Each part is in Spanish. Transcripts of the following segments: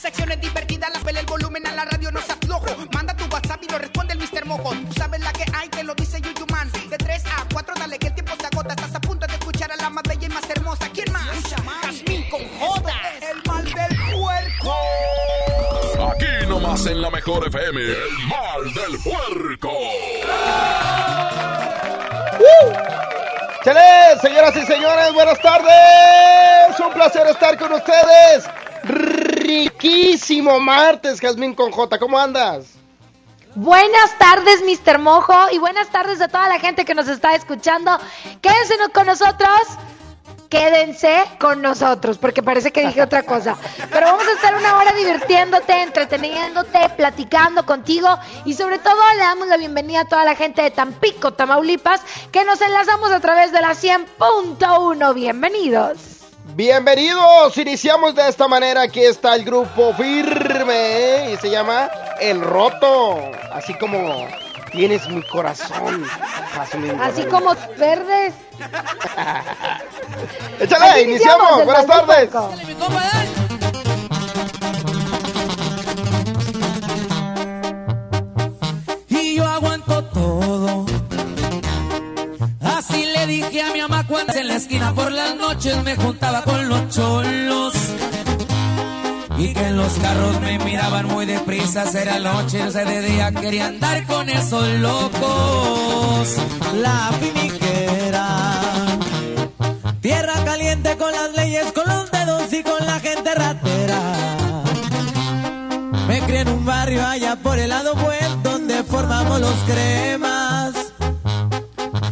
Secciones divertidas, la pelea, el volumen a la radio no se aflojo. Manda tu WhatsApp y lo responde el Mr. Mojo. Tú sabes la que hay, te lo dice Yuyu Man. De 3 a 4, dale que el tiempo se agota. Estás a punto de escuchar a la más bella y más hermosa. ¿Quién más? Jazmín con J. El mal del puerco. Aquí nomás en la mejor FM. El mal del puerco. ¡Chale! Señoras y señores, buenas tardes. Un placer estar con ustedes. Riquísimo martes, Jazmín con J. ¿Cómo andas? Buenas tardes, Mr. Mojo, y buenas tardes a toda la gente que nos está escuchando. Quédense con nosotros. Quédense con nosotros, porque parece que dije otra cosa. Pero vamos a estar una hora divirtiéndote, entreteniéndote, platicando contigo y sobre todo le damos la bienvenida a toda la gente de Tampico, Tamaulipas, que nos enlazamos a través de la 100.1. Bienvenidos. Bienvenidos, iniciamos de esta manera. Aquí está el grupo firme ¿eh? y se llama El Roto. Así como tienes mi corazón. Así Guerrero. como verdes. Échale, Así iniciamos. Buenas tardes. puerco. y yo aguanto todo. Dije a mi mamá cuando en la esquina por las noches me juntaba con los cholos. Y que en los carros me miraban muy deprisa, era noche, o sea, de día quería andar con esos locos. La finiquera, tierra caliente con las leyes, con los dedos y con la gente ratera. Me crié en un barrio allá por el lado buen donde formamos los cremas.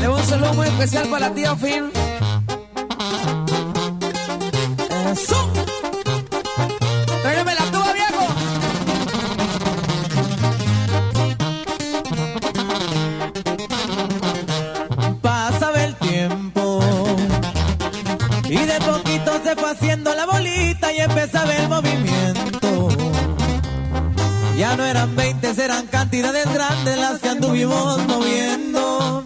Le un saludo muy especial para la tía Fin. Eso. Tráigame la tuba, viejo. Pasaba el tiempo. Y de poquito se fue haciendo la bolita y empezaba el movimiento. Ya no eran 20, eran grandes las que anduvimos moviendo.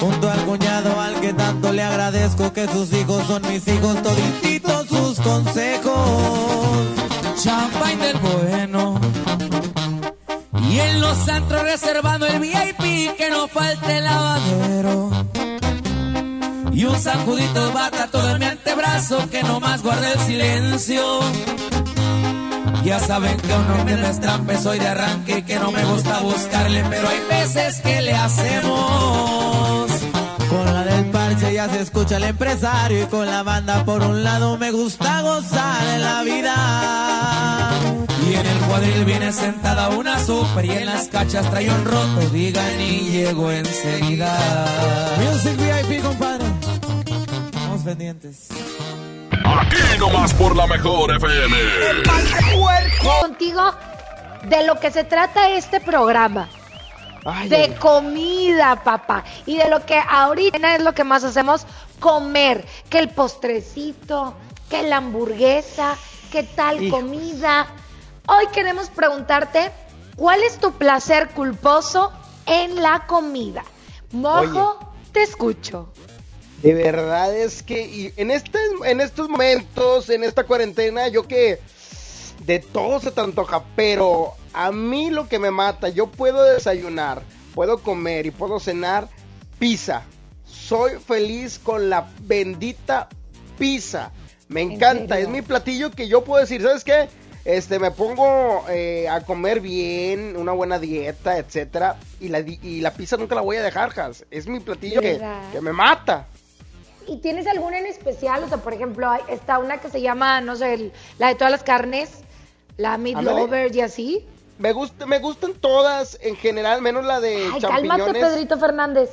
Junto al cuñado al que tanto le agradezco que sus hijos son mis hijos, todititos sus consejos. Champagne del bueno. Y en los antros reservando el VIP que no falte el lavadero. Y un sacudito de bata todo en mi antebrazo que nomás guarda el silencio. Ya saben que uno me no es trampe, soy de arranque y que no me gusta buscarle, pero hay veces que le hacemos. Con la del parche ya se escucha el empresario y con la banda por un lado me gusta gozar de la vida. Y en el cuadril viene sentada una super y en las cachas trae un roto, digan y llego enseguida. Music VIP, compadre. Estamos pendientes. Aquí nomás por la mejor FM. Contigo de lo que se trata este programa. Ay, de ay, comida, papá. Y de lo que ahorita es lo que más hacemos, comer. Que el postrecito, que la hamburguesa, que tal Hijos. comida. Hoy queremos preguntarte, ¿cuál es tu placer culposo en la comida? Mojo, te escucho. De verdad es que y en, este, en estos momentos, en esta cuarentena, yo que de todo se te antoja, pero a mí lo que me mata, yo puedo desayunar, puedo comer y puedo cenar pizza. Soy feliz con la bendita pizza. Me ¿En encanta, es mi platillo que yo puedo decir, ¿sabes qué? Este, me pongo eh, a comer bien, una buena dieta, etcétera, y la, y la pizza nunca la voy a dejar, Has. Es mi platillo que, que me mata. ¿Y tienes alguna en especial? O sea, por ejemplo, hay- está una que se llama, no sé, el- la de todas las carnes, la meat lover y así. Me gusta, me gustan todas en general, menos la de Ay, cálmate, champiñones. Pedrito Fernández.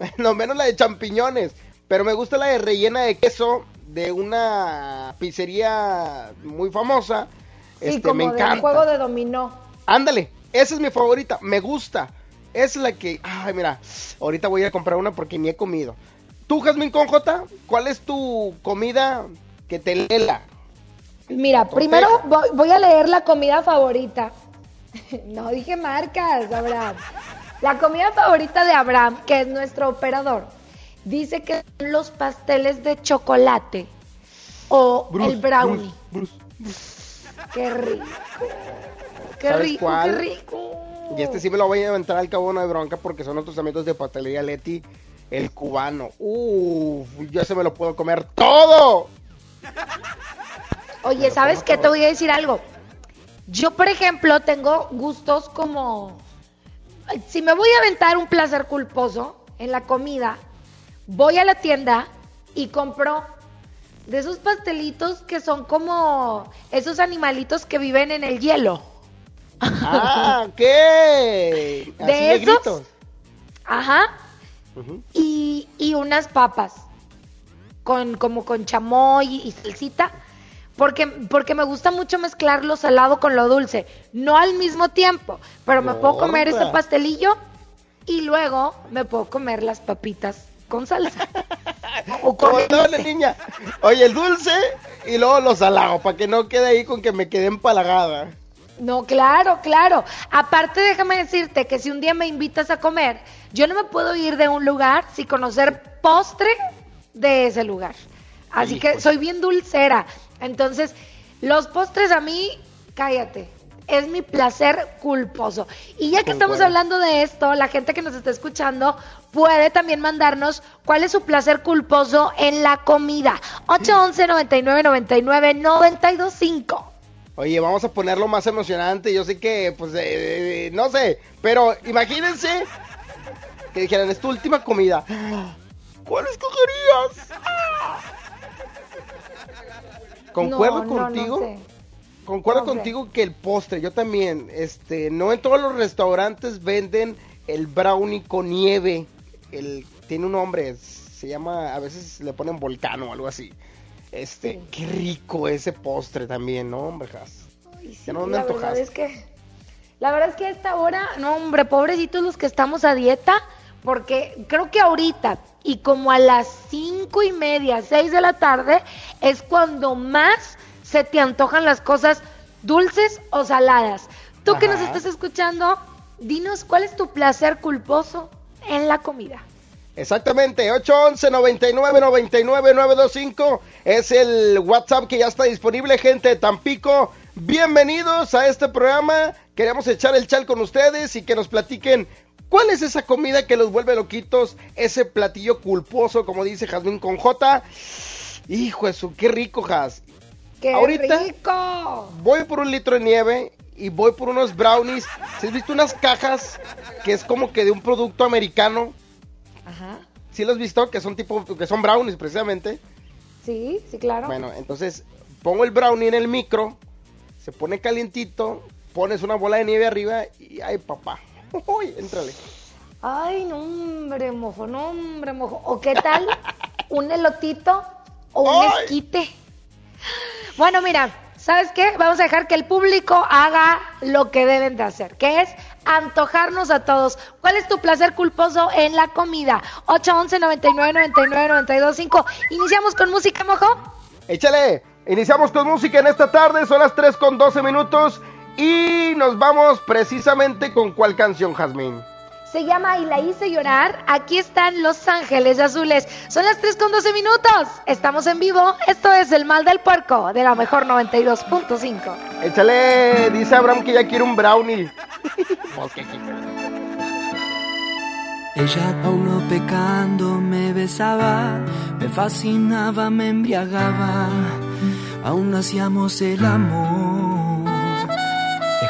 no, menos la de champiñones. Pero me gusta la de rellena de queso de una pizzería muy famosa. Sí, Este, como me encanta. juego de dominó. Ándale, esa es mi favorita, me gusta. Es la que, ay, mira, ahorita voy a comprar una porque ni he comido. Tú, Jasmine Conjota, ¿cuál es tu comida que te lela? Mira, primero voy, voy a leer la comida favorita. No dije marcas, Abraham. La comida favorita de Abraham, que es nuestro operador, dice que son los pasteles de chocolate o el brownie. Bruce, Qué rico. Qué ¿Sabes rico, cuál? qué rico. Y este sí me lo voy a aventar al cabo no de bronca porque son otros amigos de pastelería Leti, el cubano. Uf, yo se me lo puedo comer todo. Oye, ¿sabes qué? Te voy a decir algo. Yo, por ejemplo, tengo gustos como... Si me voy a aventar un placer culposo en la comida, voy a la tienda y compro de esos pastelitos que son como esos animalitos que viven en el hielo. Ah, ¿qué? ¿De esos? negritos. Ajá. Y, y unas papas con como con chamoy y salsita porque porque me gusta mucho mezclar lo salado con lo dulce no al mismo tiempo pero me puedo comer ese pastelillo y luego me puedo comer las papitas con salsa o con Como toda dulce. la niña. Oye, el dulce y luego lo salado, para que no quede ahí con que me quede empalagada. No, claro, claro. Aparte, déjame decirte que si un día me invitas a comer, yo no me puedo ir de un lugar sin conocer postre de ese lugar. Así que soy bien dulcera. Entonces, los postres a mí, cállate. Es mi placer culposo. Y ya que estamos hablando de esto, la gente que nos está escuchando puede también mandarnos cuál es su placer culposo en la comida. 811 99 99 925. Oye, vamos a ponerlo más emocionante. Yo sé que, pues, eh, eh, no sé, pero imagínense que dijeran, es tu última comida. ¿Cuál escogerías? Concuerdo No, no, no contigo. sé. Concuerdo contigo que el postre, yo también, este, no en todos los restaurantes venden el brownie con nieve. El, tiene un nombre, se llama, a veces le ponen volcán o algo así. Este, Sí. qué rico ese postre también, ¿no, hombre? Ay, sí, Ya no me la verdad es que la verdad es que a esta hora, no hombre, pobrecitos los que estamos a dieta, porque creo que ahorita y como a las cinco y media, seis de la tarde es cuando más se te antojan las cosas dulces o saladas. Tú que nos estás escuchando, dinos cuál es tu placer culposo en la comida. Exactamente, 811 99 99 925 es el WhatsApp que ya está disponible, gente de Tampico. Bienvenidos a este programa. Queremos echar el chal con ustedes y que nos platiquen cuál es esa comida que los vuelve loquitos, ese platillo culposo, como dice Jazmín con J. Hijo de su, qué rico, Jaz. ¡Qué Ahorita- rico! Voy por un litro de nieve y voy por unos brownies. ¿Sí has visto unas cajas que es como que de un producto americano? Ajá. ¿Sí los has visto? Que son tipo, que son brownies precisamente. Sí, sí, claro. Bueno, entonces pongo el brownie en el micro, se pone calientito, pones una bola de nieve arriba y ay papá. Uy, entrale. Ay, no, hombre, mojo, no, hombre, mojo. ¿O qué tal un elotito o un Ay. esquite? Bueno, mira, ¿sabes qué? Vamos a dejar que el público haga lo que deben de hacer, que es antojarnos a todos. ¿Cuál es tu placer culposo en la comida? 811 99 99 925. Iniciamos con música, mojo. Échale. Iniciamos con música en esta tarde, son las 3 con 12 minutos y nos vamos precisamente con cuál canción, Jazmín. Se llama Y la hice llorar. Aquí están Los Ángeles Azules. Son las 3 con 12 minutos. Estamos en vivo. Esto es El Mal del Puerco de la mejor 92.5. Échale, dice Abraham que ya quiere un brownie. Pues. Ella aún no pecando me besaba, me fascinaba, me embriagaba. aún hacíamos el amor.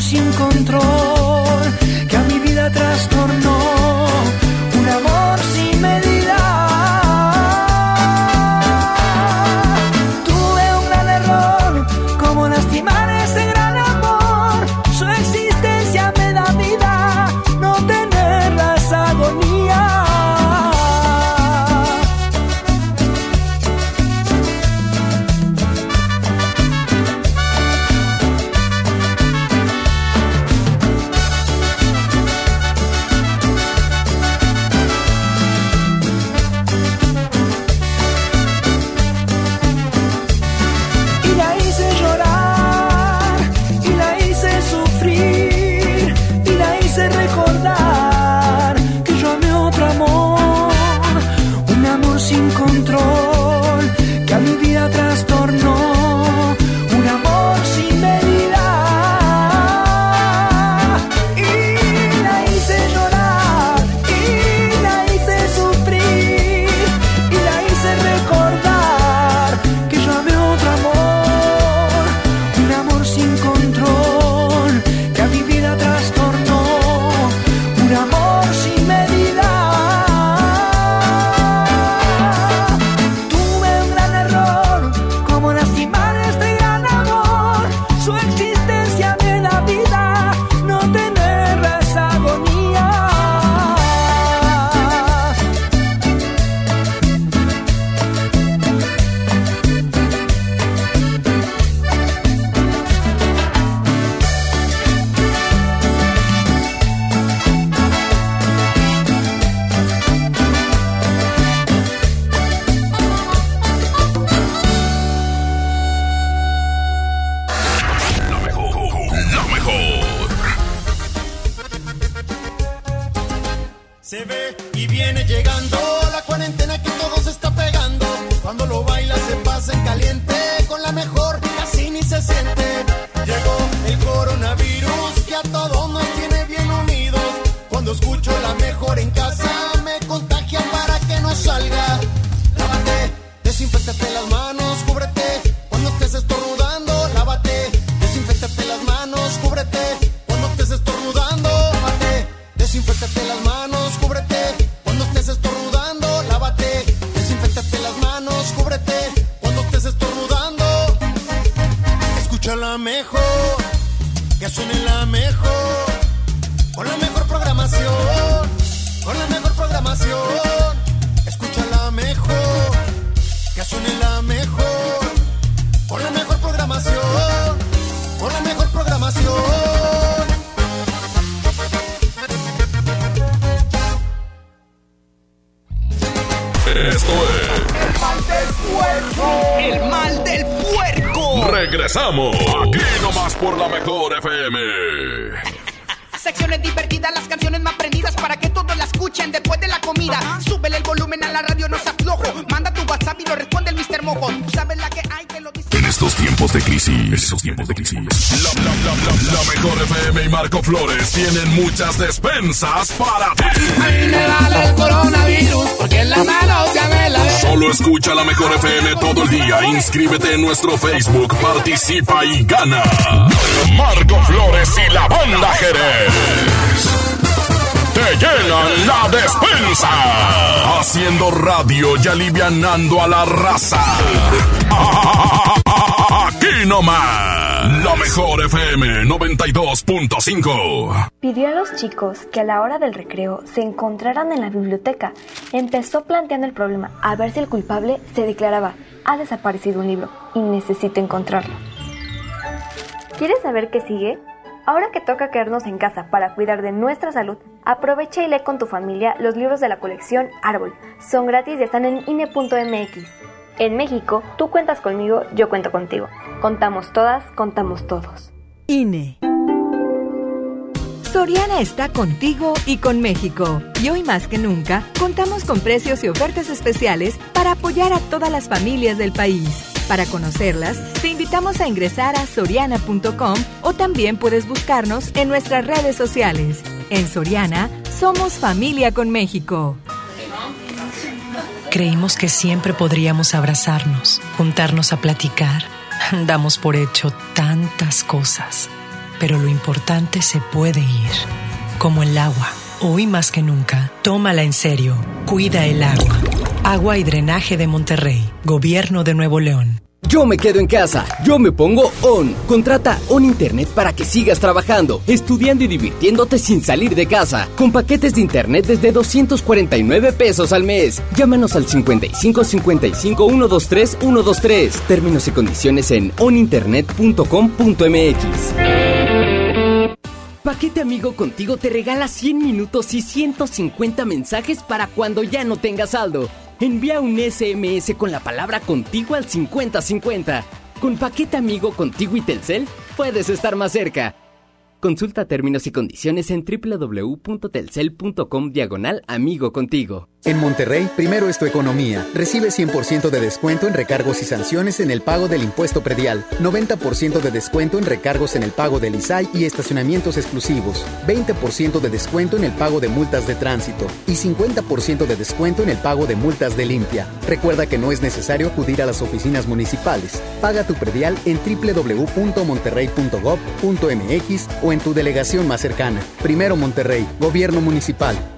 sin control que a mi vida trastornó, muchas despensas para ti. me vale el coronavirus, porque en la mano ya me la Solo escucha la mejor FM todo el día. Inscríbete en nuestro Facebook, participa y gana. Marco Flores y la banda Jerez. Te llenan la despensa. Haciendo radio y alivianando a la raza. Aquí nomás. La mejor FM 92.5. Pidió a los chicos que a la hora del recreo se encontraran en la biblioteca. Empezó planteando el problema a ver si el culpable se declaraba, ha desaparecido un libro y necesito encontrarlo. ¿Quieres saber qué sigue? Ahora que toca quedarnos en casa para cuidar de nuestra salud, aprovecha y lee con tu familia los libros de la colección Árbol. Son gratis y están en INE.mx. En México, tú cuentas conmigo, yo cuento contigo. Contamos todas, contamos todos. INE. Soriana está contigo y con México. Y hoy más que nunca, contamos con precios y ofertas especiales para apoyar a todas las familias del país. Para conocerlas, te invitamos a ingresar a soriana.com o también puedes buscarnos en nuestras redes sociales. En Soriana, somos familia con México. Creímos que siempre podríamos abrazarnos, juntarnos a platicar. Damos por hecho tantas cosas, pero lo importante se puede ir, como el agua. Hoy más que nunca, tómala en serio. Cuida el agua. Agua y Drenaje de Monterrey, Gobierno de Nuevo León. Yo me quedo en casa, yo me pongo ON. Contrata ON Internet para que sigas trabajando, estudiando y divirtiéndote sin salir de casa. Con paquetes de Internet desde 249 pesos al mes. Llámanos al 55 55 123 123. Términos y condiciones en oninternet.com.mx. Paquete Amigo Contigo te regala 100 minutos y 150 mensajes para cuando ya no tengas saldo. Envía un SMS con la palabra contigo al 5050. Con Paquete Amigo Contigo y Telcel, puedes estar más cerca. Consulta términos y condiciones en www.telcel.com diagonal amigo contigo. En Monterrey, primero es tu economía. Recibe 100% de descuento en recargos y sanciones en el pago del impuesto predial, 90% de descuento en recargos en el pago del ISAI y estacionamientos exclusivos, 20% de descuento en el pago de multas de tránsito y 50% de descuento en el pago de multas de limpia. Recuerda que no es necesario acudir a las oficinas municipales. Paga tu predial en www.monterrey.gov.mx o en tu delegación más cercana. Primero Monterrey, Gobierno Municipal.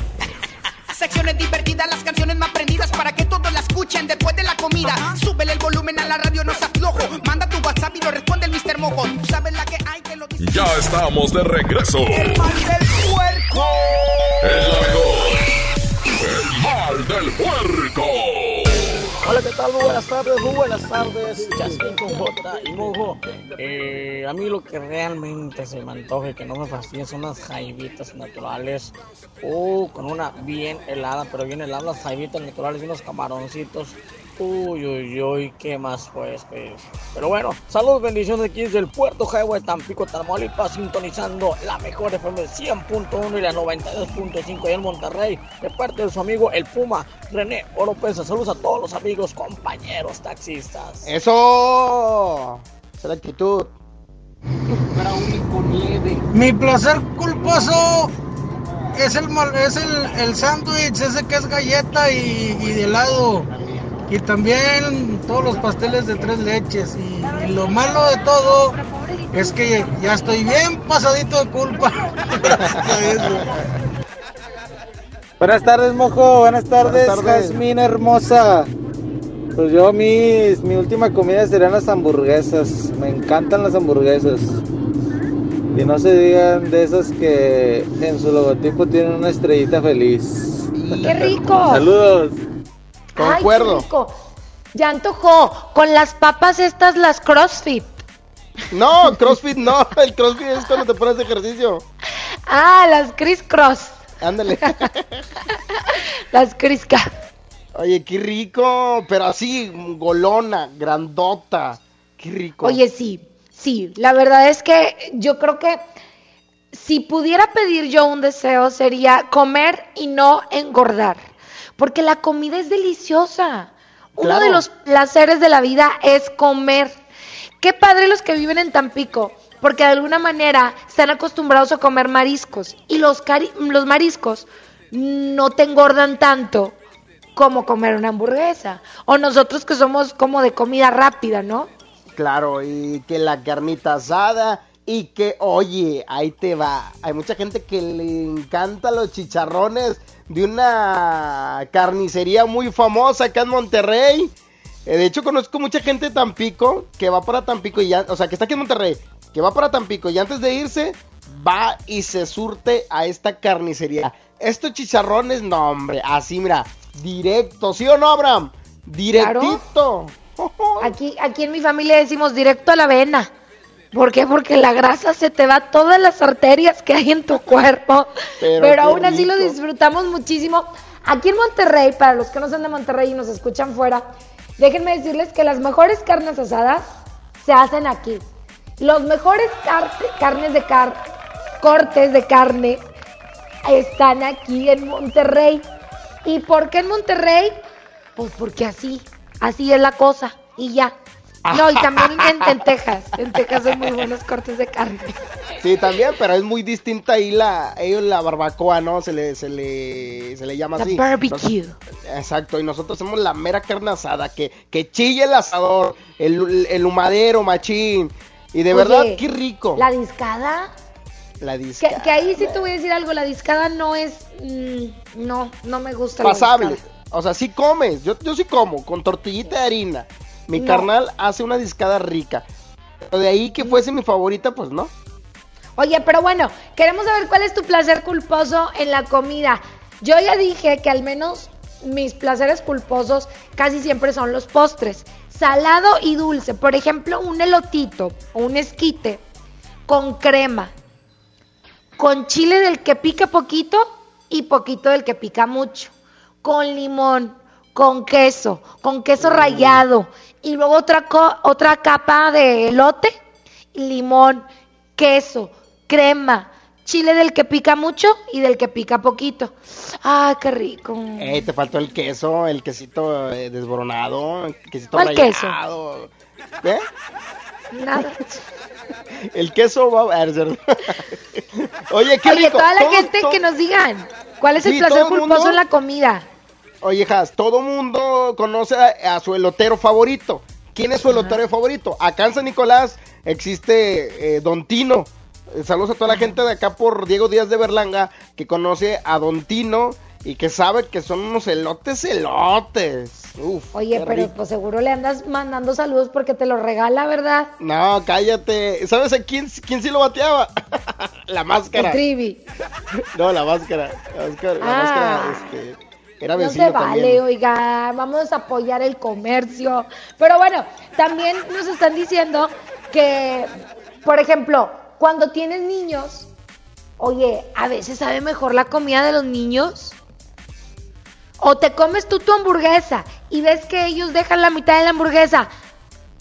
Secciones divertidas, las canciones más prendidas para que todos la escuchen después de la comida. Súbele el volumen a la radio, no se aflojo. Manda tu WhatsApp y lo responde el Mr. Mojo. Tú sabes la que hay que lo dice. Ya estamos de regreso. El mal del puerco. El la mejor. El mal del puerco. Hola, ¿qué tal? Muy buenas tardes, muy buenas tardes. Jasmine con J y Mojo. Eh, a mí lo que realmente se me antoja y que no me fastidia son unas jaibitas naturales. Uh, con una bien helada, pero bien helada, las jaibitas naturales y unos camaroncitos. Uy, uy, uy, ¿qué más pues? pues? Pero bueno, saludos, bendiciones aquí desde el Puerto Highway, Tampico, Tamaulipas, sintonizando la mejor FM 100.1 y la 92.5 en Monterrey, de parte de su amigo el Puma, René Oropesa. Saludos a todos los amigos, compañeros taxistas. ¡Eso! Esa es la actitud. Mi placer culposo es el mal- es el, el sándwich, ese que es galleta y, y de helado. Y también todos los pasteles de tres leches. Y, y lo malo de todo es que ya estoy bien pasadito de culpa. Buenas tardes, mojo. Buenas tardes, Buenas tardes. Jazmín hermosa. Pues yo, mi, mi última comida serían las hamburguesas. Me encantan las hamburguesas. Y no se digan de esas que en su logotipo tienen una estrellita feliz. ¡Qué rico! Saludos. Ay, qué rico. Ya antojó. Con las papas estas, las CrossFit. No, CrossFit no. El CrossFit es cuando te pones ejercicio. Ah, las Chris Cross. Ándale. Las Crisca. Oye, qué rico. Pero así, golona, grandota. Qué rico. Oye, sí, sí. La verdad es que yo creo que si pudiera pedir yo un deseo sería comer y no engordar. Porque la comida es deliciosa. Uno Claro. de los placeres de la vida es comer. Qué padre los que viven en Tampico, porque de alguna manera están acostumbrados a comer mariscos y los, cari- los mariscos no te engordan tanto como comer una hamburguesa. O nosotros que somos como de comida rápida, ¿no? Claro, y que la carnita asada y que, oye, ahí te va. Hay mucha gente que le encanta los chicharrones de una carnicería muy famosa acá en Monterrey. Eh, de hecho, conozco mucha gente de Tampico que va para Tampico y ya, o sea, que está aquí en Monterrey, que va para Tampico y antes de irse va y se surte a esta carnicería. Estos chicharrones, no, hombre, así mira, directo, ¿sí o no, Abraham? Directito. Aquí, aquí en mi familia decimos directo a la vena. ¿Por qué? Porque la grasa se te va a todas las arterias que hay en tu cuerpo. Pero, aún así lo disfrutamos muchísimo. Aquí en Monterrey, para los que no son de Monterrey y nos escuchan fuera, déjenme decirles que las mejores carnes asadas se hacen aquí. Los mejores car- carnes de car cortes de carne están aquí en Monterrey. ¿Y por qué en Monterrey? Pues porque así, así es la cosa y ya. No, y también en, en Texas. En Texas hay muy buenos cortes de carne. Sí, también, pero es muy distinta ahí la, la barbacoa, ¿no? Se le, se le, se le llama La así. barbecue. Nos- exacto, y nosotros somos la mera carne asada, que, que chille el asador, el, el humadero, machín. Y de Oye, verdad, qué rico. La discada, La disca. que, que ahí sí te voy a decir algo, la discada no es, mm, no, no me gusta. la pasable. discada. O sea, sí comes, yo, yo sí como, con tortillita de harina. Mi No. carnal hace una discada rica. Pero de ahí que fuese mi favorita, pues no. Oye, pero bueno, queremos saber cuál es tu placer culposo en la comida. Yo ya dije que al menos mis placeres culposos casi siempre son los postres. Salado y dulce. Por ejemplo, un elotito o un esquite con crema. Con chile del que pica poquito y poquito del que pica mucho. Con limón, con queso, con queso rallado. Y luego otra, co- otra capa de elote, limón, queso, crema, chile del que pica mucho y del que pica poquito. ¡Ay, qué rico! Eh, te faltó el queso, el quesito eh, desboronado, el quesito ¿Cuál queso? ¿Eh? Nada. El queso va a. Oye, qué Oye, rico. toda la gente que nos digan, ¿cuál es el Sí, placer culposo mundo- en la comida? Oye, Jas, todo mundo conoce a, a su elotero favorito. ¿Quién es su elotero favorito? Acá en San Nicolás existe eh, Don Tino. Eh, Saludos a toda la gente de acá por Diego Díaz de Berlanga que conoce a Don Tino y que sabe que son unos elotes elotes. Uf, Oye, pero pues seguro le andas mandando saludos porque te lo regala, ¿verdad? No, cállate. ¿Sabes a quién, quién sí lo bateaba? la máscara. El trivi. No, la máscara. La máscara, la Ah. máscara, este, era No se vale, también. oiga, vamos a apoyar el comercio. Pero bueno, también nos están diciendo que, por ejemplo, cuando tienes niños, oye, a veces sabe mejor la comida de los niños. O te comes tú tu hamburguesa y ves que ellos dejan la mitad de la hamburguesa.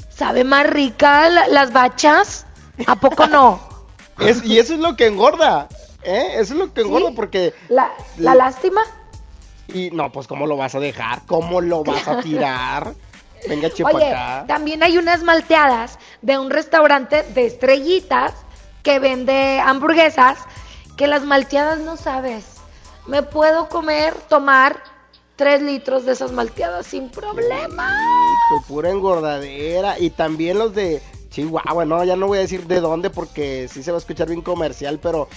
¿Sabe más rica la- las bachas? ¿A poco no? Es- y eso es lo que engorda. ¿eh? Eso es lo que engorda porque... ¿La, la La- lástima? Y no, pues ¿cómo lo vas a dejar? ¿Cómo lo vas a tirar? Venga, chepa Oye, acá. también hay unas malteadas de un restaurante de estrellitas que vende hamburguesas que las malteadas no sabes. Me puedo comer, tomar tres litros de esas malteadas sin problema. Hijo, pura engordadera. Y también los de Chihuahua, no, ya no voy a decir de dónde porque sí se va a escuchar bien comercial, pero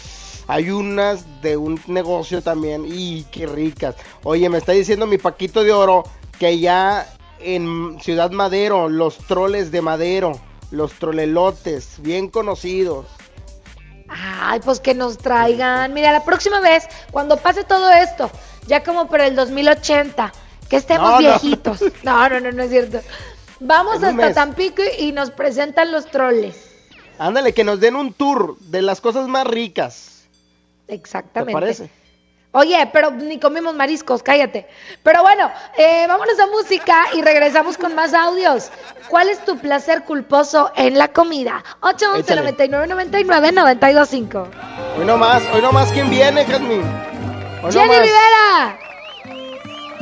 hay unas de un negocio también. Y qué ricas. Oye, me está diciendo mi Paquito de Oro que ya en Ciudad Madero, los troles de Madero, los trolelotes, bien conocidos. Ay, pues que nos traigan. Mira, la próxima vez, cuando pase todo esto, ya como por el 2080, que estemos No, no. viejitos. No. no, no, no, es cierto. Vamos hasta. Tampico y nos presentan los troles. Ándale, que nos den un tour de las cosas más ricas. ¿Te Exactamente. parece? Oye, pero ni comimos mariscos, cállate. Pero bueno, eh, vámonos a música y regresamos con más audios. ¿Cuál es tu placer culposo en la comida? 811 Échale. 99 99 925. Hoy no más, hoy no más, ¿quién viene, Jasmine? Hoy Jenny. Rivera.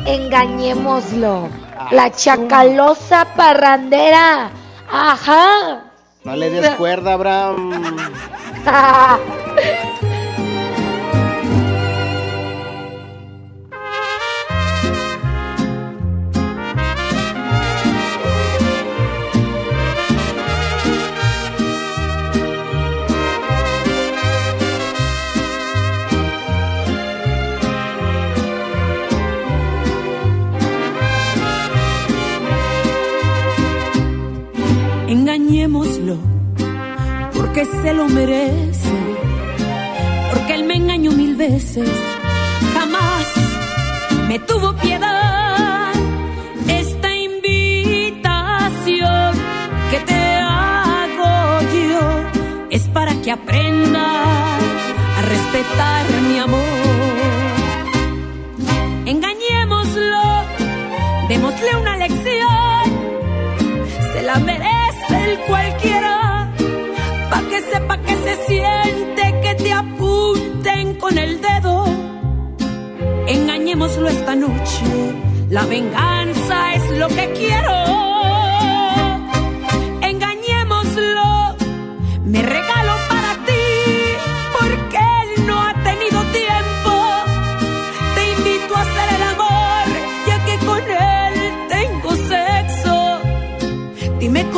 Engañémoslo. Ah, La chacalosa parrandera. Ajá. No le des cuerda, Abraham. Engañémoslo, porque se lo merece, porque él me engañó mil veces, jamás me tuvo piedad. Esta invitación que te hago yo es para que aprenda a respetar mi amor. Engañémoslo, démosle una lección, se la merece cualquiera, pa' que sepa que se siente que te apunten con el dedo. Engañémoslo esta noche, la venganza es lo que quiero.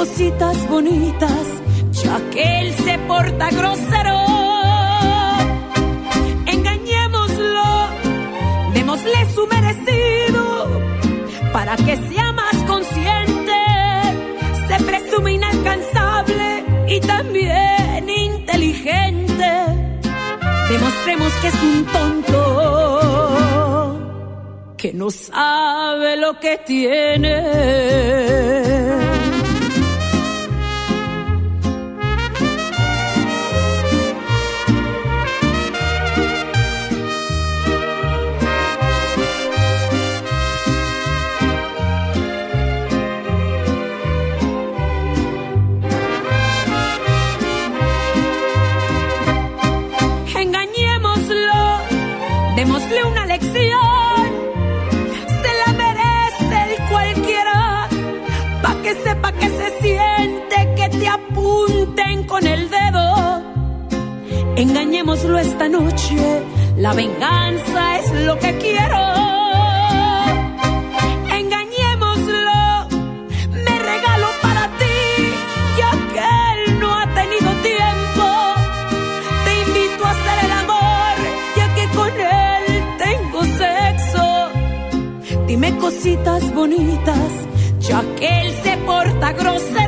Cositas bonitas, ya que él se porta grosero. Engañémoslo, démosle su merecido, para que sea más consciente. Se presume inalcanzable y también inteligente. Demostremos que es un tonto, que no sabe lo que tiene. Engañémoslo esta noche, la venganza es lo que quiero. Engañémoslo, me regalo para ti, ya que él no ha tenido tiempo. Te invito a hacer el amor, ya que con él tengo sexo. Dime cositas bonitas, ya que él se porta grosero.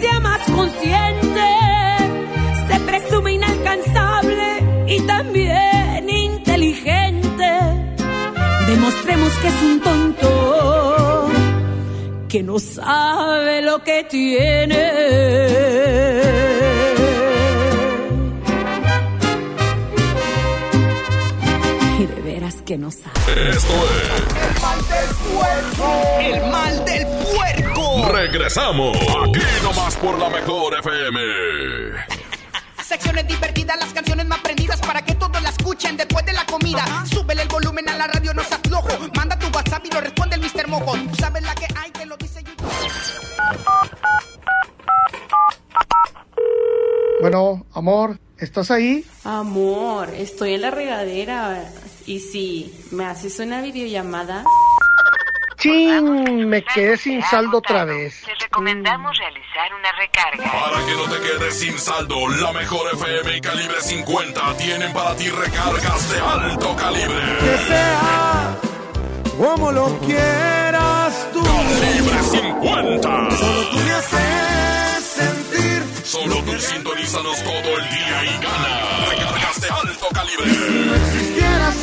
Sea más consciente. Se presume inalcanzable y también inteligente. Demostremos que es un tonto que no sabe lo que tiene. Que no sabe. Esto es. mal del puerco. El mal del puerco. Regresamos. Aquí nomás por la mejor FM. Secciones divertidas, las canciones más prendidas para que todos la escuchen después de la comida. Súbele el volumen a la radio, no seas flojo. Manda tu WhatsApp y lo responde el Mr. Mojo. Tú sabes la que hay, te lo dice YouTube. Bueno, amor, ¿estás ahí? Amor, estoy en la regadera. Y si me haces una videollamada. ¡Chin! Me quedé sin saldo otra vez. Te recomendamos realizar una recarga. Para que no te quedes sin saldo, la mejor FM y calibre 50 tienen para ti recargas de alto calibre. Que sea como lo quieras tú. Calibre 50. Solo tú me haces sentir. Solo tú sintonízanos todo el día y gana. Recargas de alto calibre.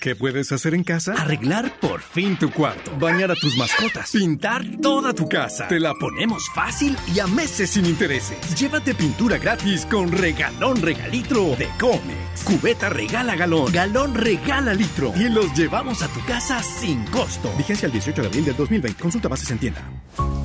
¿Qué puedes hacer en casa? Arreglar por fin tu cuarto, bañar a tus mascotas, pintar toda tu casa. Te la ponemos fácil y a meses sin intereses. Llévate pintura gratis con regalón regalitro de Comex. Cubeta regala galón, galón regala litro. Y los llevamos a tu casa sin costo. Vigencia el 18 de abril del 2020. Consulta bases en tienda.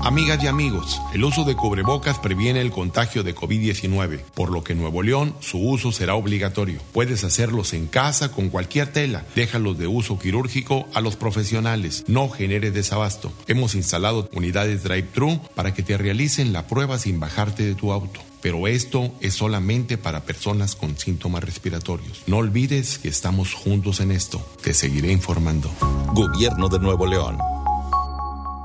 Amigas y amigos, el uso de cubrebocas previene el contagio de COVID-19, por lo que en Nuevo León su uso será obligatorio. Puedes hacerlos en casa con cualquier tela. Déjalos de uso quirúrgico a los profesionales. No genere desabasto. Hemos instalado unidades drive-thru para que te realicen la prueba sin bajarte de tu auto. Pero esto es solamente para personas con síntomas respiratorios. No olvides que estamos juntos en esto. Te seguiré informando. Gobierno de Nuevo León.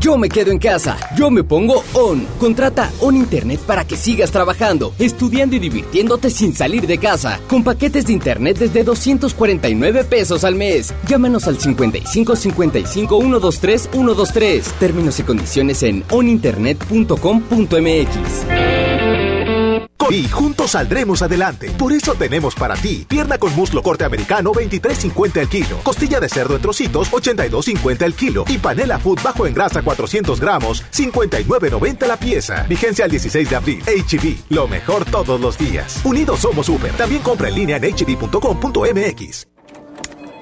Yo me quedo en casa, yo me pongo On. Contrata On Internet para que sigas trabajando, estudiando y divirtiéndote sin salir de casa. Con paquetes de Internet desde 249 pesos al mes. Llámanos al 55 55 123 123. Términos y condiciones en oninternet.com.mx. Y juntos saldremos adelante. Por eso tenemos para ti pierna con muslo corte americano 23.50 el kilo, costilla de cerdo en trocitos 82.50 el kilo y panela food bajo en grasa 400 gramos 59.90 la pieza. Vigencia al 16 de abril. HB, lo mejor todos los días. Unidos somos super. También compra en línea en hb.com.mx.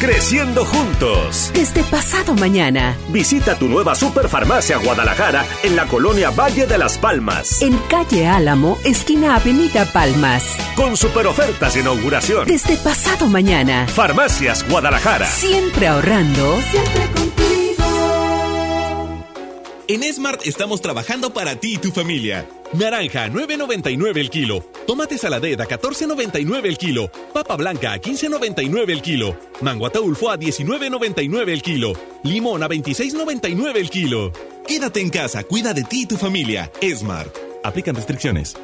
Creciendo juntos. Desde pasado mañana. Visita tu nueva Superfarmacia Guadalajara en la colonia Valle de las Palmas. En calle Álamo, esquina Avenida Palmas. Con super ofertas de inauguración. Desde pasado mañana. Farmacias Guadalajara. Siempre ahorrando. Siempre En Smart estamos trabajando para ti y tu familia. Naranja, 9.99 el kilo. Tomate saladera, 14.99 el kilo. Papa blanca, 15.99 el kilo. Mango ataulfo a 19.99 el kilo. Limón a 26.99 el kilo. Quédate en casa, cuida de ti y tu familia. Smart. Aplican restricciones.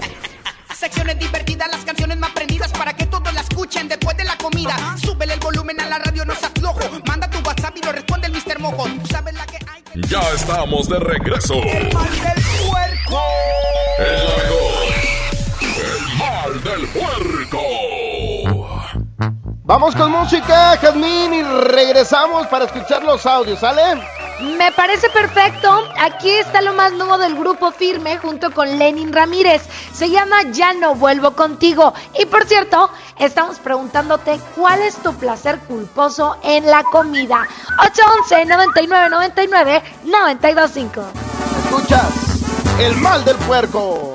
Secciones divertidas, las canciones más prendidas para que todos la escuchen después de la comida. Súbele el volumen a la radio, no seas flojo. Manda tu WhatsApp y lo responde el Mr. Mojo. Sabes la que hay. Ya estamos de regreso. El mal del puerco. El mejor. El mal del puerco. Vamos con música, Jazmín, y regresamos para escuchar los audios, ¿sale? Me parece perfecto. Aquí está lo más nuevo del grupo Firme junto con Lenin Ramírez. Se llama Ya no vuelvo contigo. Y por cierto, estamos preguntándote cuál es tu placer culposo en la comida. 811 99 99 925. Escuchas el mal del puerco.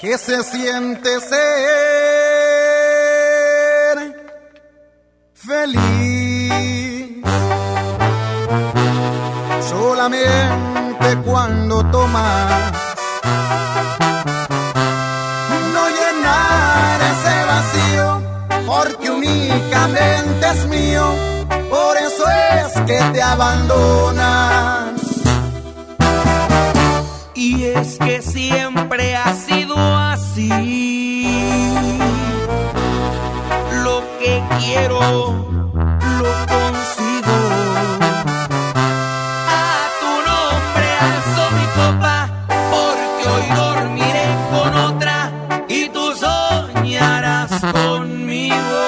¿Qué se siente ser feliz? Solamente cuando tomas. No llenar ese vacío, porque únicamente es mío. Por eso es que te abandonan. Y es que siempre ha sido así. Quiero, lo consigo. A tu nombre alzo mi copa, porque hoy dormiré con otra y tú soñarás conmigo.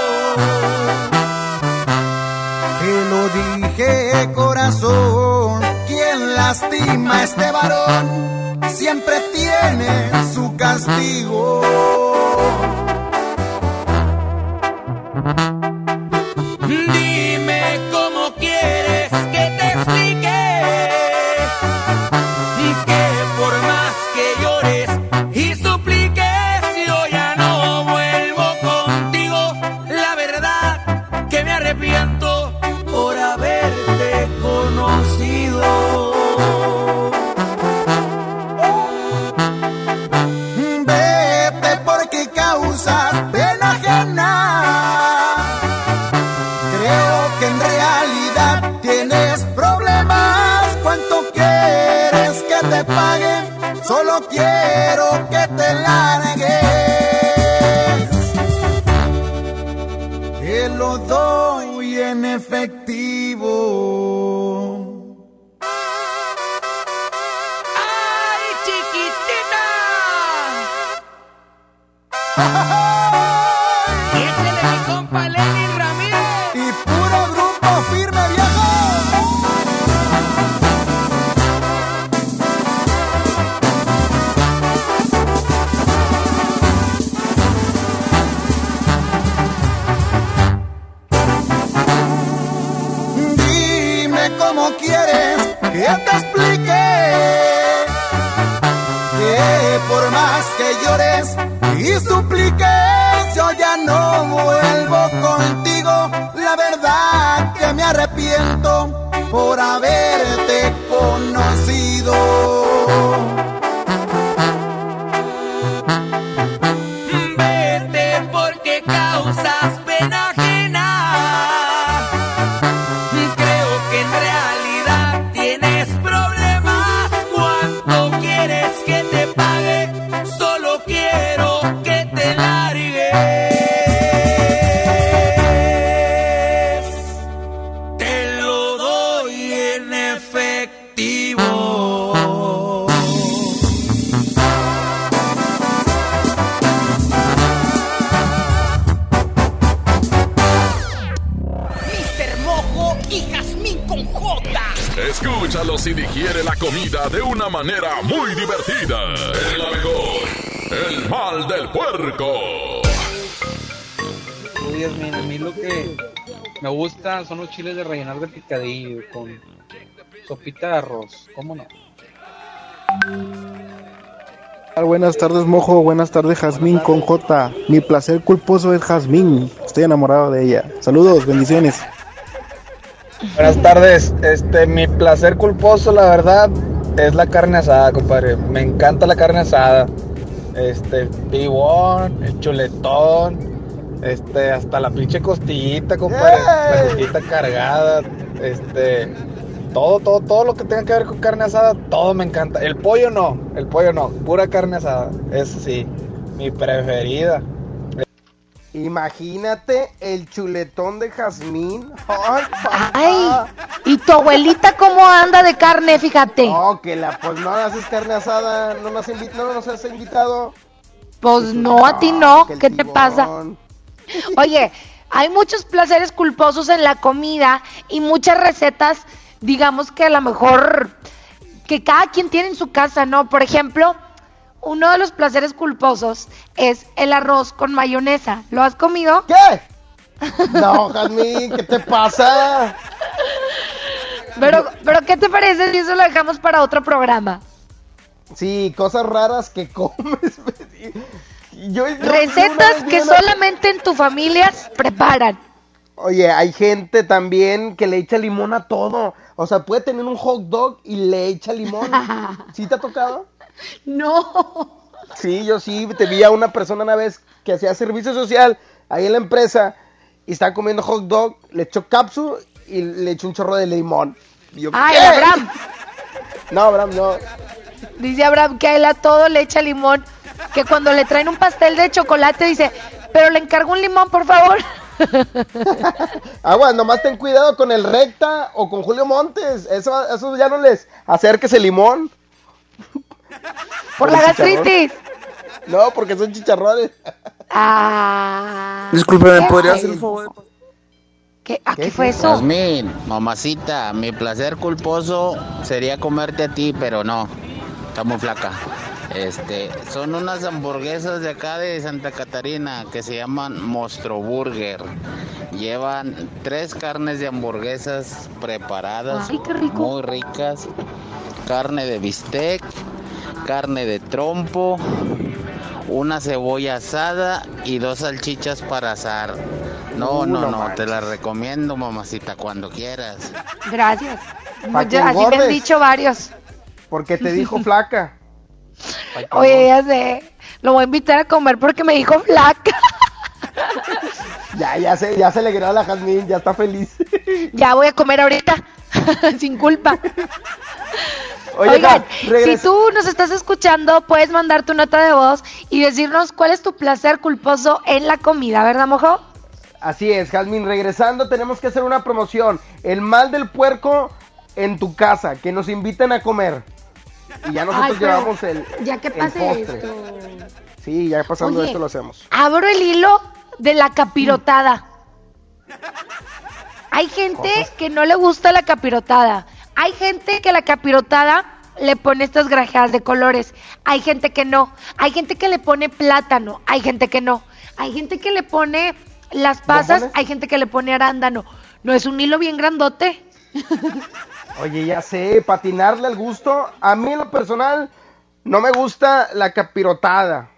Te lo dije, corazón. Quien lastima a este varón siempre tiene su castigo. Son los chiles de rellenar de picadillo con sopita de arroz. ¿Cómo no? Buenas tardes, Mojo. Buenas tardes, Jazmín con J. Mi placer culposo es Jazmín. Estoy enamorado de ella. Saludos, bendiciones. Buenas tardes. Este, mi placer culposo, la verdad, es la carne asada, compadre. Me encanta la carne asada. Este, el pibón, el chuletón, este, hasta la pinche costillita, compadre. La costillita cargada, este, todo, todo, todo lo que tenga que ver con carne asada, todo me encanta. El pollo no, el pollo no, pura carne asada. Eso sí, mi preferida. Imagínate el chuletón de Jazmín. Ay, papá. Ay, ¿y tu abuelita cómo anda de carne? Fíjate. No, que la, pues no haces carne asada, no nos, invi- no nos has invitado. Pues no, a ti no. ¿Qué te pasa? Oye, hay muchos placeres culposos en la comida y muchas recetas, digamos que a lo mejor que cada quien tiene en su casa, ¿no? Por ejemplo, uno de los placeres culposos es el arroz con mayonesa. ¿Lo has comido? ¿Qué? No, Jazmín, ¿qué te pasa? Pero, pero ¿qué te parece si eso lo dejamos para otro programa? Sí, cosas raras que comes. Yo- yo- Recetas que una- solamente en tu familia preparan. Oye, hay gente también que le echa limón a todo. O sea, puede tener un hot dog y le echa limón. ¿Sí te ha tocado? No. Sí, yo sí, te vi a una persona una vez que hacía servicio social ahí en la empresa y estaba comiendo hot dog, le echó capsu y le echó un chorro de limón. Yo, Ay, ¿qué? Abraham. No, Abraham, no. Dice Abraham que a él a todo le echa limón. Que cuando le traen un pastel de chocolate dice, pero le encargo un limón, por favor. Agua, nomás ten cuidado con el recta o con Julio Montes. Eso, eso ya no les acerques el limón. Por la gastritis. No, porque son chicharrones. Ah. Disculpe, ¿me ¿Qué podría hacer el favor? ¿Qué, ¿A qué fue eso? Jazmín, mamacita, mi placer culposo sería comerte a ti, pero no, está muy flaca. Este, son unas hamburguesas de acá de Santa Catarina que se llaman Monstro Burger. Llevan tres carnes de hamburguesas preparadas, Ay, qué rico. muy ricas. Carne de bistec, carne de trompo, una cebolla asada y dos salchichas para asar. No, Uh, no, no no, te manches. la recomiendo, mamacita, cuando quieras. Gracias. Muchas- así me han dicho varios. Porque te dijo flaca. Oye, ya sé. Lo voy a invitar a comer porque me dijo flaca. Ya, ya se, ya se alegró a la Jazmín, ya está feliz. ya voy a comer ahorita, sin culpa. Oye, Oigan, si tú nos estás escuchando, puedes mandar tu nota de voz y decirnos cuál es tu placer culposo en la comida, ¿verdad, mojo? Así es, Jazmín, regresando tenemos que hacer una promoción. El mal del puerco en tu casa, que nos inviten a comer. Y ya nosotros Ay, llevamos el, Ya que el pase postre. esto. Sí, ya pasando Oye. esto lo hacemos. Abro el hilo de la capirotada. Hay gente que no le gusta la capirotada. Hay gente que la capirotada le pone estas grajeas de colores. Hay gente que no. Hay gente que le pone plátano. Hay gente que no. Hay gente que le pone las pasas. Hay gente que le pone arándano. No es un hilo bien grandote. Oye, ya sé, patinarle al gusto. A mí en lo personal no me gusta la capirotada.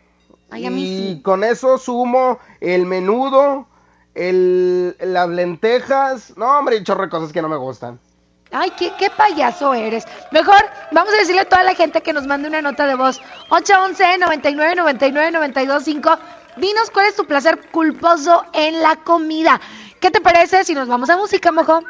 Ay, a mí y sí. con eso sumo el menudo, el, las lentejas. No, hombre, de cosas que no me gustan. Ay, ¿qué, qué payaso eres. Mejor vamos a decirle a toda la gente que nos mande una nota de voz. 811 99 99 92 5. Dinos cuál es tu placer culposo en la comida. ¿Qué te parece si nos vamos a música, mojo?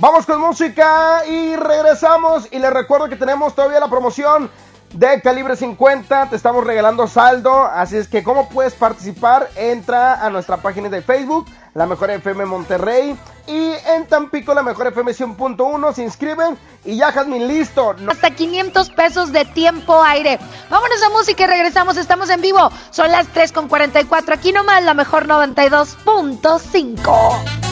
Vamos con música y regresamos. Y les recuerdo que tenemos todavía la promoción de calibre 50. Te estamos regalando saldo. Así es que, ¿cómo puedes participar? Entra a nuestra página de Facebook, La Mejor FM Monterrey. Y en Tampico, La Mejor FM 100.1. Se inscriben y ya, Jazmín, listo. Hasta 500 pesos de tiempo aire. Vámonos a música y regresamos. Estamos en vivo. Son las 3 con 44. Aquí nomás la mejor 92.5.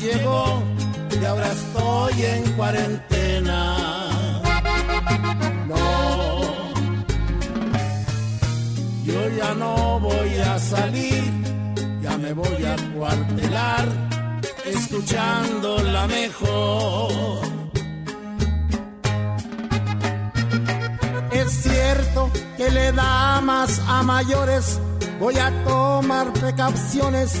llegó y ahora estoy en cuarentena. No, yo ya no voy a salir, ya me voy a cuartelar, escuchando la mejor. Es cierto que le da más a mayores, voy a tomar precauciones,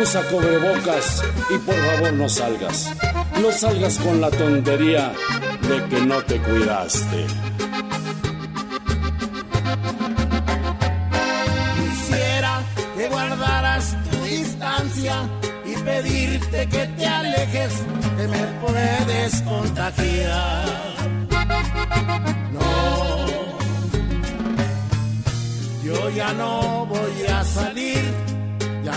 usa cobrebocas y por favor no salgas. No salgas con la tontería de que no te cuidaste. Quisiera que guardaras tu distancia y pedirte que te alejes, que me puedes contagiar. No, yo ya no voy a salir,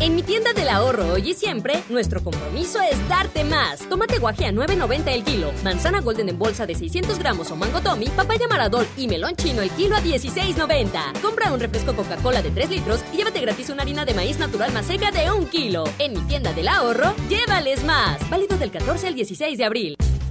En mi tienda del ahorro hoy y siempre, nuestro compromiso es darte más. Tomate guaje a 9.90 el kilo, manzana golden en bolsa de 600 gramos o mango tommy, papaya maradol y melón chino el kilo a 16.90. Compra un refresco Coca-Cola de 3 litros y llévate gratis una harina de maíz natural más seca de 1 kilo. En mi tienda del ahorro, llévales más. Válido del 14 al 16 de abril.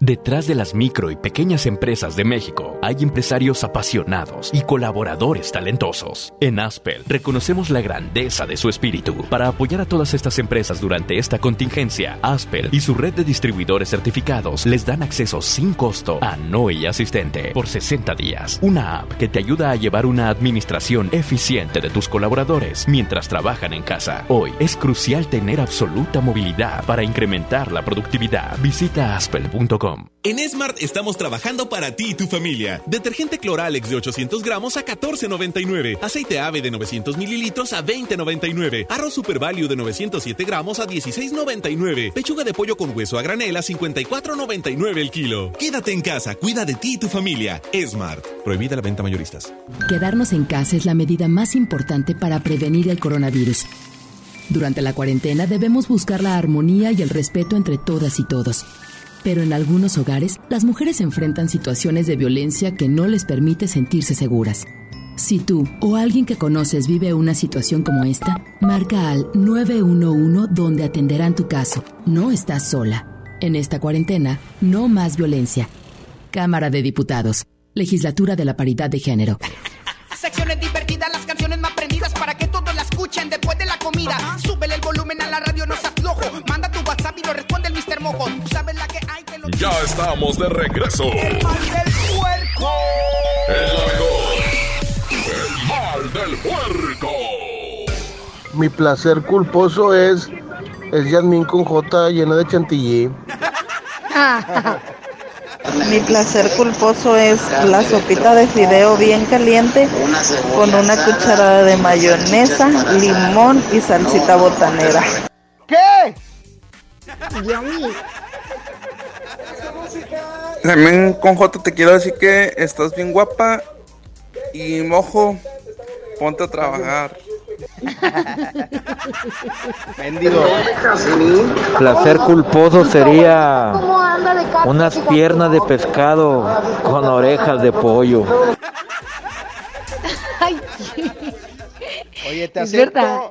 Detrás de las micro y pequeñas empresas de México hay empresarios apasionados y colaboradores talentosos. En Aspel reconocemos la grandeza de su espíritu. Para apoyar a todas estas empresas durante esta contingencia, Aspel y su red de distribuidores certificados les dan acceso sin costo a Noe Asistente por 60 días. Una app que te ayuda a llevar una administración eficiente de tus colaboradores mientras trabajan en casa. Hoy es crucial tener absoluta movilidad para incrementar la productividad. Visita aspel.com smart.com. En Smart estamos trabajando para ti y tu familia. Detergente Cloralex de 800 gramos a 14.99. Aceite ave de 900 mililitros a 20.99. Arroz Super Value de 907 gramos a 16.99. Pechuga de pollo con hueso a granel a 54.99 el kilo. Quédate en casa, cuida de ti y tu familia. Smart. Prohibida la venta mayoristas. Quedarnos en casa es la medida más importante para prevenir el coronavirus. Durante la cuarentena debemos buscar la armonía y el respeto entre todas y todos. Pero en algunos hogares, las mujeres enfrentan situaciones de violencia que no les permite sentirse seguras. Si tú o alguien que conoces vive una situación como esta, marca al 911 donde atenderán tu caso. No estás sola. En esta cuarentena, no más violencia. Cámara de Diputados. Legislatura de la Paridad de Género. Secciones divertidas, las canciones más prendidas para que todos la escuchen después de la comida. Súbele el volumen a la radio, no seas Ya estamos de regreso. El mal del puerco. El mejor. El mal del puerco. Mi placer culposo es es Yasmín con J llena de chantilly. Mi placer culposo es la sopita de fideo bien caliente con una cucharada de mayonesa, limón y salsita botanera. ¿Qué? También con J te quiero decir que estás bien guapa y mojo, ponte a trabajar. Mendigo. Placer culposo sería unas piernas de pescado con orejas de pollo. Ay, Oye, te acepto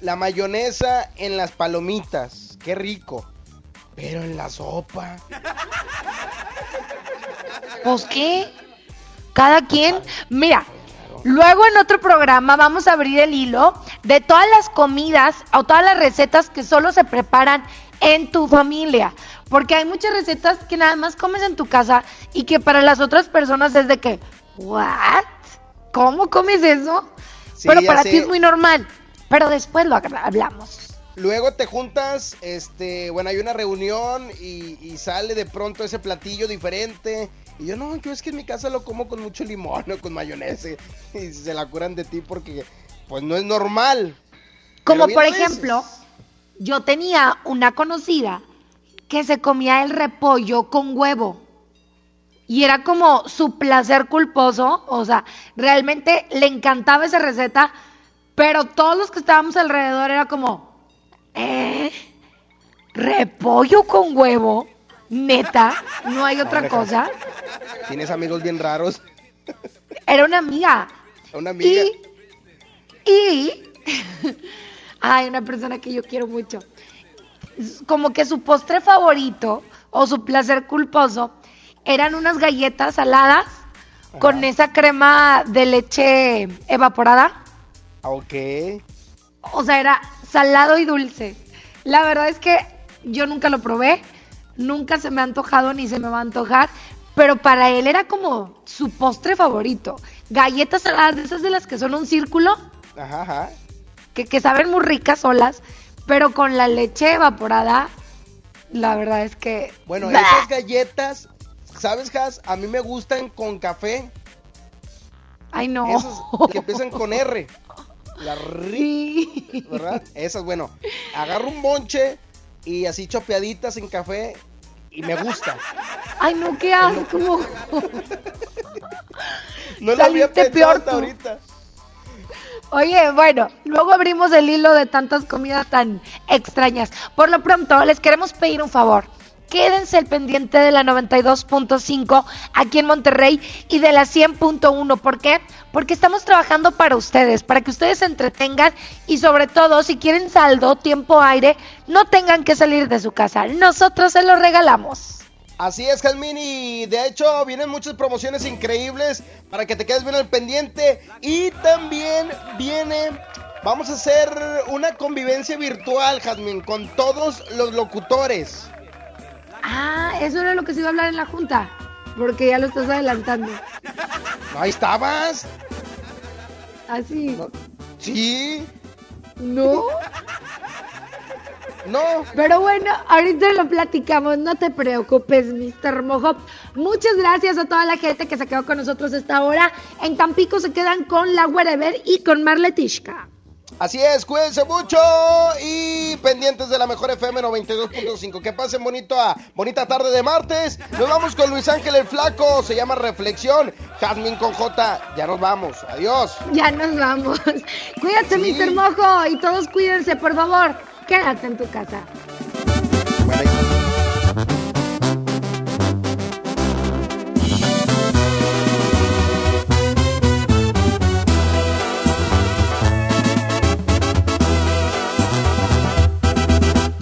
la mayonesa en las palomitas. Qué rico. Pero en la sopa. Pues qué. Cada quien. Mira, luego en otro programa vamos a abrir el hilo de todas las comidas o todas las recetas que solo se preparan en tu familia. Porque hay muchas recetas que nada más comes en tu casa y que para las otras personas es de que, ¿what? ¿Cómo comes eso? Sí, Pero para sé. ti es muy normal. Pero después lo habla- hablamos. Luego te juntas, este, bueno, hay una reunión y, y sale de pronto ese platillo diferente. Y yo, no, yo es que en mi casa lo como con mucho limón o con mayonesa. Y se la curan de ti porque, pues, no es normal. Como por ejemplo, yo tenía una conocida que se comía el repollo con huevo. Y era como su placer culposo, o sea, realmente le encantaba esa receta, pero todos los que estábamos alrededor era como, ¿eh? ¿Repollo con huevo? Neta, no hay otra cosa. Tienes amigos bien raros. Era una amiga. Una amiga. Y, y hay una persona que yo quiero mucho. Como que su postre favorito o su placer culposo eran unas galletas saladas con esa crema de leche evaporada. Ah, Ok. O sea, era salado y dulce. La verdad es que yo nunca lo probé, nunca se me ha antojado ni se me va a antojar, pero para él era como su postre favorito. Galletas saladas, de esas de las que son un círculo, Ajá, ajá. que, que saben muy ricas solas, pero con la leche evaporada, la verdad es que... Bueno, ¡Bah! esas galletas, ¿sabes, Has? A mí me gustan con café. Ay, no. Esas que empiezan con R. La ri- ¿Verdad? Esas, bueno. Agarro un bonche y así chopeaditas en café y me gusta. Ay, no, qué asco. No lo había pensado peor hasta tú. ahorita. Oye, bueno, luego abrimos el hilo de tantas comidas tan extrañas. Por lo pronto, les queremos pedir un favor. Quédense el pendiente de la 92.5 aquí en Monterrey y de la 100.1. ¿Por qué? Porque estamos trabajando para ustedes, para que ustedes se entretengan y sobre todo, si quieren saldo, tiempo aire, no tengan que salir de su casa. Nosotros se los regalamos. Así es, Jasmine, y de hecho vienen muchas promociones increíbles para que te quedes bien al pendiente. Y también viene, vamos a hacer una convivencia virtual, Jasmine, con todos los locutores. Ah, eso era lo que se iba a hablar en la junta, porque ya lo estás adelantando. Ahí estabas. Así. Sí. No. No. Pero bueno, ahorita lo platicamos, no te preocupes, Mr. Mojo. Muchas gracias a toda la gente que se quedó con nosotros esta hora. En Tampico se quedan con la Wherever y con Marletishka. Así es, cuídense mucho y pendientes de la mejor FM 92.5. Que pasen bonito a bonita tarde de martes. Nos vamos con Luis Ángel el Flaco, se llama Reflexión. Jazmín con J, ya nos vamos. Adiós. Ya nos vamos. Cuídate, Mr. Mojo, y todos cuídense, por favor. Quédate en tu casa.